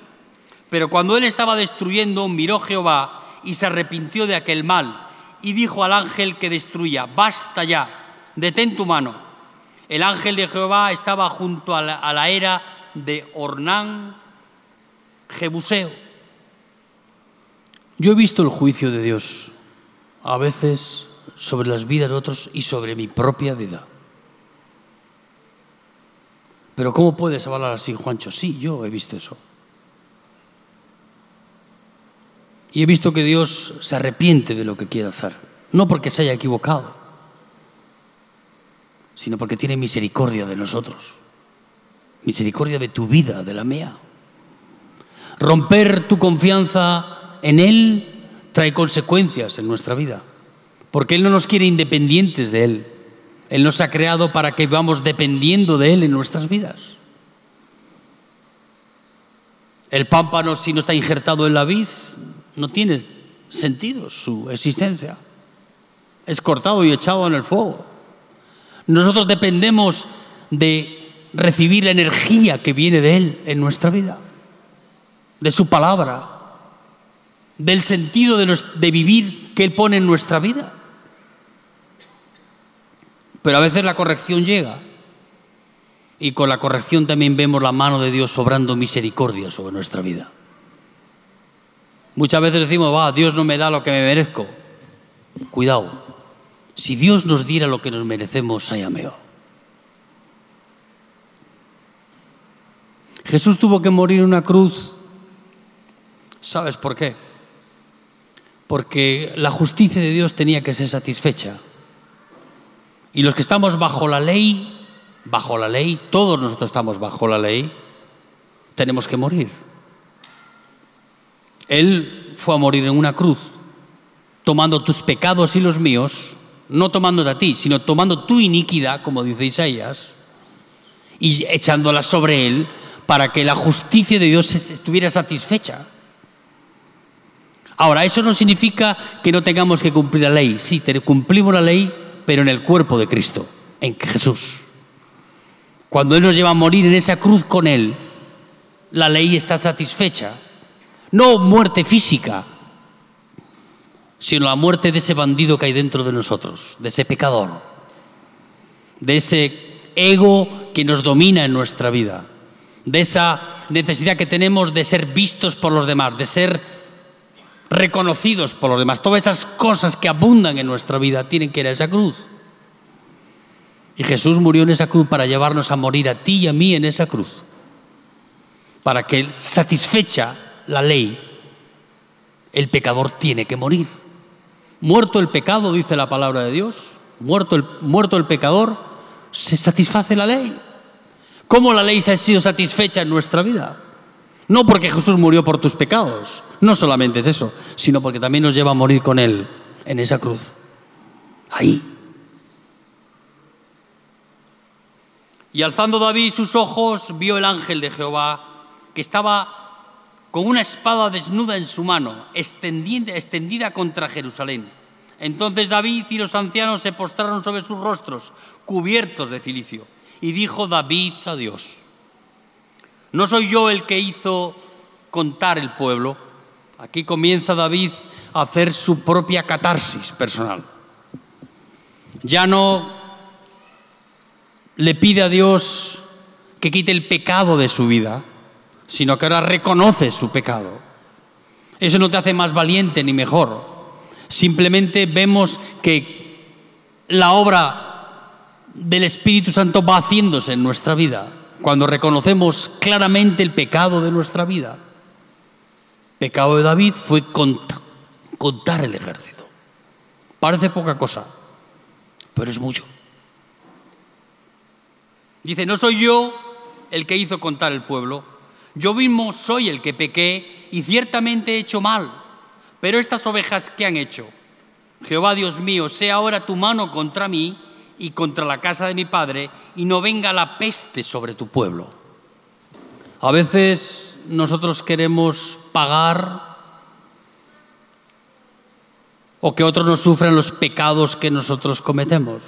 Pero cuando él estaba destruyendo, miró Jehová y se arrepintió de aquel mal y dijo al ángel que destruía, basta ya, detén tu mano. El ángel de Jehová estaba junto a la, era de Ornán, Jebuseo. Yo he visto el juicio de Dios, a veces sobre las vidas de otros y sobre mi propia vida. Pero ¿cómo puedes hablar así, Juancho? Sí, yo he visto eso. Y he visto que Dios se arrepiente de lo que quiere hacer. No porque se haya equivocado, sino porque tiene misericordia de nosotros. Misericordia de tu vida, de la mía. Romper tu confianza en Él trae consecuencias en nuestra vida. Porque Él no nos quiere independientes de Él. Él nos ha creado para que vamos dependiendo de Él en nuestras vidas. El pámpano, si no está injertado en la vid, no tiene sentido su existencia. Es cortado y echado en el fuego. Nosotros dependemos de recibir la energía que viene de Él en nuestra vida, de su palabra, del sentido de, vivir que Él pone en nuestra vida. Pero a veces la corrección llega y con la corrección también vemos la mano de Dios sobrando misericordia sobre nuestra vida. Muchas veces decimos, va, Dios no me da lo que me merezco. Cuidado, si Dios nos diera lo que nos merecemos, haya mejor. Jesús tuvo que morir en una cruz. ¿Sabes por qué? Porque la justicia de Dios tenía que ser satisfecha. Y los que estamos bajo la ley bajo la ley, todos nosotros estamos bajo la ley, tenemos que morir. Él fue a morir en una cruz, tomando tus pecados y los míos, no tomándote a ti, sino tomando tu iniquidad, como dice Isaías, y echándola sobre él para que la justicia de Dios estuviera satisfecha. Ahora, eso no significa que no tengamos que cumplir la ley. Sí, cumplimos la ley, pero en el cuerpo de Cristo, en Jesús. Cuando Él nos lleva a morir en esa cruz con Él, la ley está satisfecha. No muerte física, sino la muerte de ese bandido que hay dentro de nosotros, de ese pecador, de ese ego que nos domina en nuestra vida, de esa necesidad que tenemos de ser vistos por los demás, de ser reconocidos por los demás. Todas esas cosas que abundan en nuestra vida tienen que ir a esa cruz. Y Jesús murió en esa cruz para llevarnos a morir a ti y a mí en esa cruz. Para que satisfecha la ley, el pecador tiene que morir. Muerto el pecado, dice la palabra de Dios, muerto el, muerto el pecador, se satisface la ley. ¿Cómo la ley se ha sido satisfecha en nuestra vida? No porque Jesús murió por tus pecados, no solamente es eso, sino porque también nos lleva a morir con Él en esa cruz. Ahí. Y alzando David sus ojos, vio el ángel de Jehová que estaba con una espada desnuda en su mano, extendida, extendida contra Jerusalén. Entonces David y los ancianos se postraron sobre sus rostros, cubiertos de cilicio. Y dijo David a Dios, ¿no soy yo el que hizo contar el pueblo? Aquí comienza David a hacer su propia catarsis personal. Ya no le pide a Dios que quite el pecado de su vida, sino que ahora reconoce su pecado. Eso no te hace más valiente ni mejor. Simplemente vemos que la obra del Espíritu Santo va haciéndose en nuestra vida cuando reconocemos claramente el pecado de nuestra vida. Pecado de David fue contar el ejército. Parece poca cosa, pero es mucho. Dice, no soy yo el que hizo contar el pueblo, yo mismo soy el que pequé y ciertamente he hecho mal. Pero estas ovejas, ¿qué han hecho? Jehová Dios mío, sea ahora tu mano contra mí y contra la casa de mi padre, y no venga la peste sobre tu pueblo. A veces nosotros queremos pagar o que otros nos sufran los pecados que nosotros cometemos.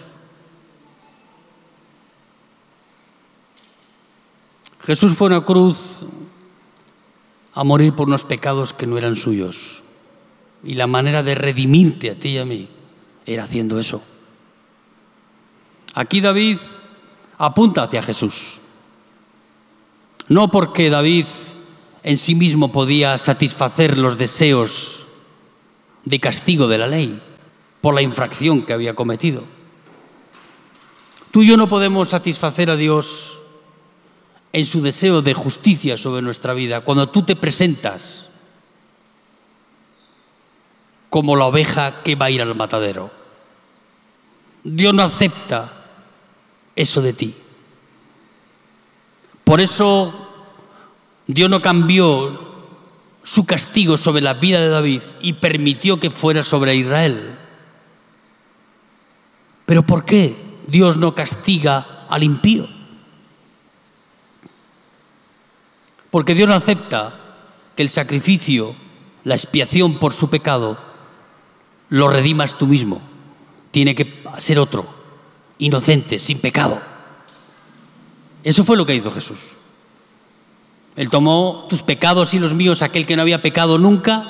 Jesús fue a una cruz a morir por unos pecados que no eran suyos. Y la manera de redimirte a ti y a mí era haciendo eso. Aquí David apunta hacia Jesús. No porque David en sí mismo podía satisfacer los deseos de castigo de la ley por la infracción que había cometido. Tú y yo no podemos satisfacer a Dios en su deseo de justicia sobre nuestra vida, cuando tú te presentas como la oveja que va a ir al matadero. Dios no acepta eso de ti. Por eso Dios no cambió su castigo sobre la vida de David y permitió que fuera sobre Israel. Pero ¿por qué Dios no castiga al impío? Porque Dios no acepta que el sacrificio, la expiación por su pecado, lo redimas tú mismo. Tiene que ser otro, inocente, sin pecado. Eso fue lo que hizo Jesús. Él tomó tus pecados y los míos, aquel que no había pecado nunca,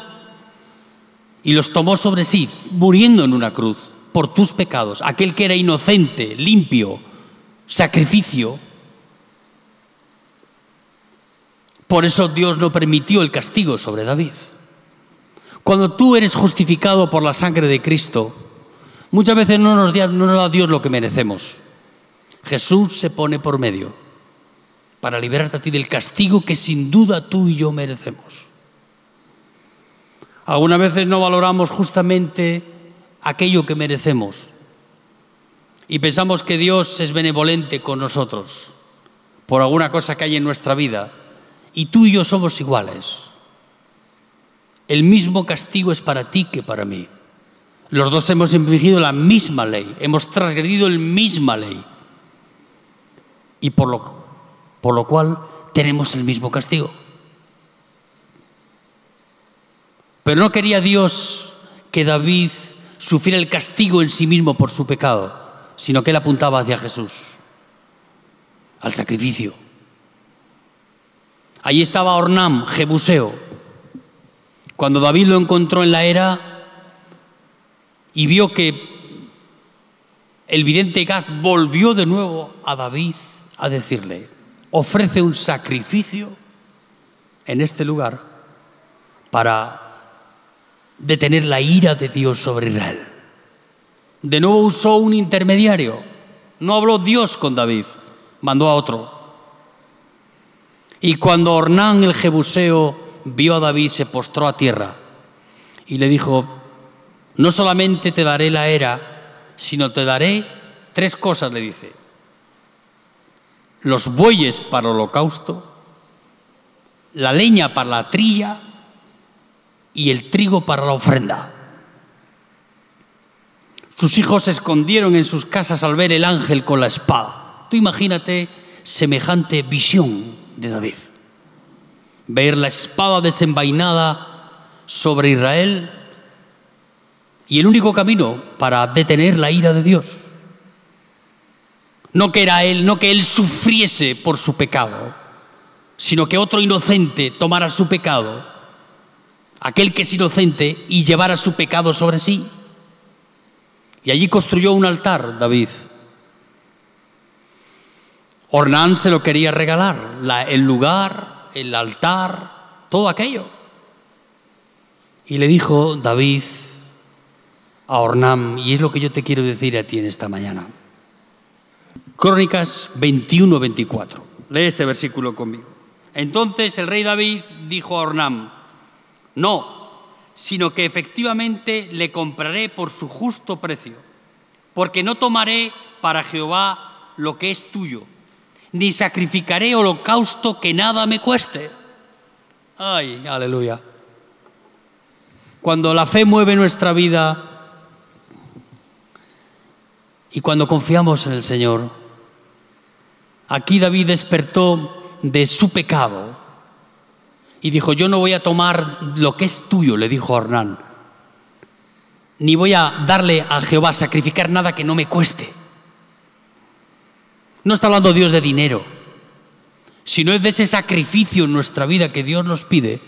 y los tomó sobre sí, muriendo en una cruz por tus pecados. Aquel que era inocente, limpio, sacrificio. Por eso Dios no permitió el castigo sobre David. Cuando tú eres justificado por la sangre de Cristo, muchas veces no nos, da, no Dios lo que merecemos. Jesús se pone por medio para liberarte a ti del castigo que sin duda tú y yo merecemos. Algunas veces no valoramos justamente aquello que merecemos y pensamos que Dios es benevolente con nosotros por alguna cosa que hay en nuestra vida y tú y yo somos iguales. El mismo castigo es para ti que para mí. Los dos hemos infringido la misma ley, hemos transgredido la misma ley. Y por lo, por lo cual tenemos el mismo castigo. Pero no quería Dios que David sufriera el castigo en sí mismo por su pecado, sino que él apuntaba hacia Jesús, al sacrificio. Allí estaba Ornam, Jebuseo. Cuando David lo encontró en la era y vio que el vidente Gad volvió de nuevo a David a decirle, ofrece un sacrificio en este lugar para detener la ira de Dios sobre Israel. De nuevo usó un intermediario. No habló Dios con David, mandó a otro. Y cuando Ornán el Jebuseo vio a David, se postró a tierra y le dijo, no solamente te daré la era, sino te daré tres cosas, le dice. Los bueyes para el holocausto, la leña para la trilla y el trigo para la ofrenda. Sus hijos se escondieron en sus casas al ver el ángel con la espada. Tú imagínate semejante visión de David. Ver la espada desenvainada sobre Israel y el único camino para detener la ira de Dios. No que era él, no que él sufriese por su pecado, sino que otro inocente tomara su pecado aquel que es inocente, y llevara su pecado sobre sí. Y allí construyó un altar, David. Ornán se lo quería regalar, el lugar, el altar, todo aquello. Y le dijo David a Ornán, y es lo que yo te quiero decir a ti en esta mañana. Crónicas 21-24. Lee este versículo conmigo. Entonces el rey David dijo a Ornán, no, sino que efectivamente le compraré por su justo precio, porque no tomaré para Jehová lo que es tuyo, ni sacrificaré holocausto que nada me cueste. Ay, aleluya. Cuando la fe mueve nuestra vida y cuando confiamos en el Señor, aquí David despertó de su pecado y dijo, yo no voy a tomar lo que es tuyo, le dijo a Hernán, ni voy a darle a Jehová sacrificar nada que no me cueste. No está hablando Dios de dinero, sino es de ese sacrificio en nuestra vida que Dios nos pide,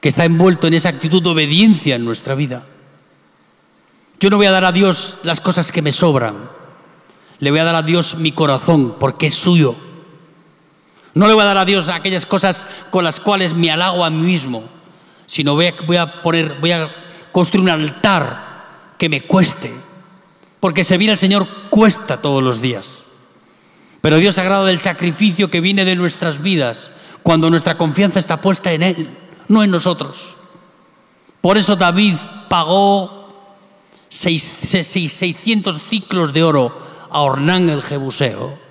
que está envuelto en esa actitud de obediencia en nuestra vida. Yo no voy a dar a Dios las cosas que me sobran, le voy a dar a Dios mi corazón porque es suyo. No le voy a dar a Dios aquellas cosas con las cuales me halago a mí mismo, sino voy a, poner, voy a construir un altar que me cueste. Porque servir al Señor cuesta todos los días. Pero Dios agrada del sacrificio que viene de nuestras vidas cuando nuestra confianza está puesta en Él, no en nosotros. Por eso David pagó 600 ciclos de oro a el Jebuseo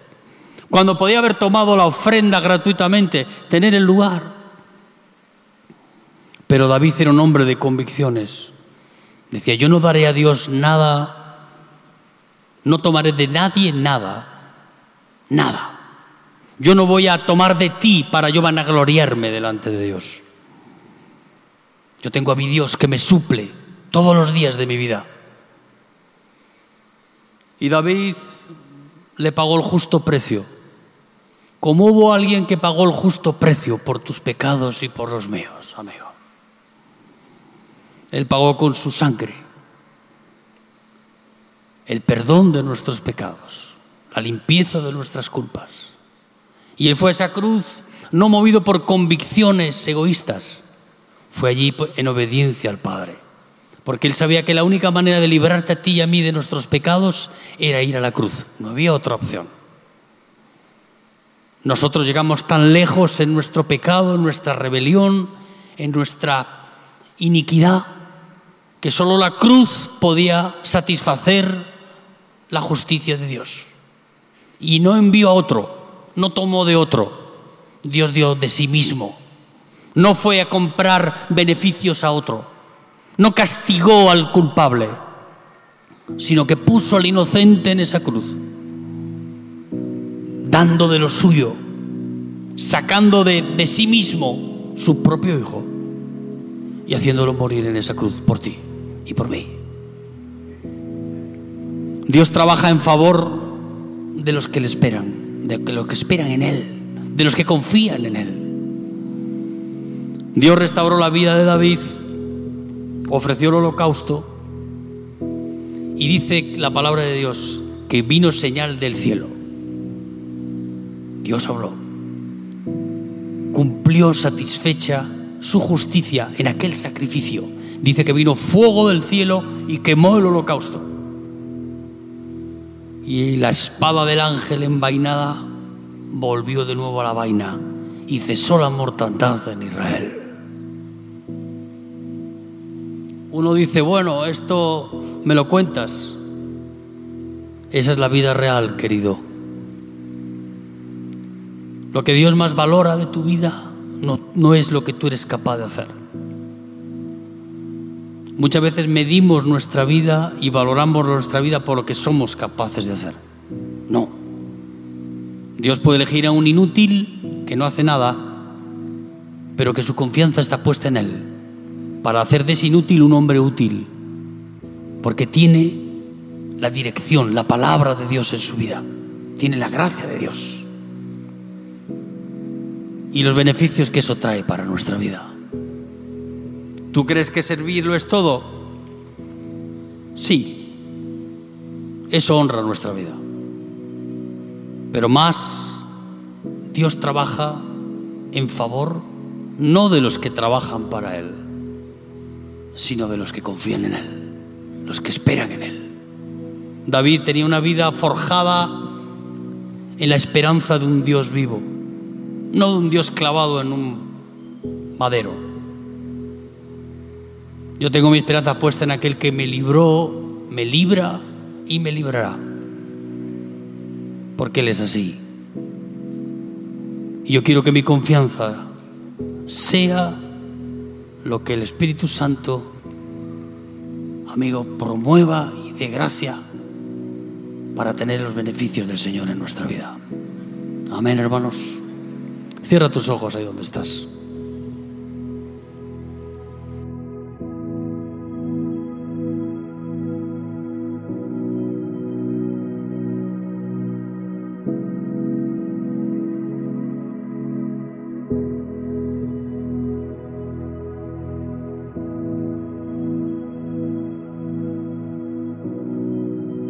cuando podía haber tomado la ofrenda gratuitamente, tener el lugar. Pero David era un hombre de convicciones. Decía, yo no daré a Dios nada No tomaré de nadie nada, nada. Yo no voy a tomar de ti para yo vanagloriarme delante de Dios. Yo tengo a mi Dios que me suple todos los días de mi vida. Y David le pagó el justo precio. Como hubo alguien que pagó el justo precio por tus pecados y por los míos, amigo. Él pagó con su sangre el perdón de nuestros pecados, la limpieza de nuestras culpas. Y Él fue a esa cruz no movido por convicciones egoístas, fue allí en obediencia al Padre. Porque Él sabía que la única manera de librarte a ti y a mí de nuestros pecados era ir a la cruz. No había otra opción. Nosotros llegamos tan lejos en nuestro pecado, en nuestra rebelión, en nuestra iniquidad, que solo la cruz podía satisfacer la justicia de Dios. Y no envió a otro, no tomó de otro, Dios dio de sí mismo. No fue a comprar beneficios a otro, no castigó al culpable, sino que puso al inocente en esa cruz, dando de lo suyo, sacando de, de sí mismo su propio hijo y haciéndolo morir en esa cruz por ti y por mí. Dios trabaja en favor de los que le esperan, de los que esperan en Él, de los que confían en Él. Dios restauró la vida de David, ofreció el holocausto y dice la palabra de Dios que vino señal del cielo. Dios habló, cumplió satisfecha su justicia en aquel sacrificio. Dice que vino fuego del cielo y quemó el holocausto y la espada del ángel envainada volvió de nuevo a la vaina y cesó la mortandad en Israel. Uno dice, bueno, esto me lo cuentas. Esa es la vida real, querido. Lo que Dios más valora de tu vida no, no es lo que tú eres capaz de hacer. Muchas veces medimos nuestra vida y valoramos nuestra vida por lo que somos capaces de hacer. No. Dios puede elegir a un inútil que no hace nada, pero que su confianza está puesta en Él, para hacer de ese inútil un hombre útil, porque tiene la dirección, la palabra de Dios en su vida, tiene la gracia de Dios y los beneficios que eso trae para nuestra vida. ¿Tú crees que servirlo es todo? Sí. Eso honra nuestra vida. Pero más, Dios trabaja en favor no de los que trabajan para Él, sino de los que confían en Él, los que esperan en Él. David tenía una vida forjada en la esperanza de un Dios vivo, no de un Dios clavado en un madero. Yo tengo mi esperanza puesta en aquel que me libró, me libra y me librará. Porque Él es así. Y yo quiero que mi confianza sea lo que el Espíritu Santo, amigo, promueva y dé gracia para tener los beneficios del Señor en nuestra vida. Amén, hermanos. Cierra tus ojos ahí donde estás.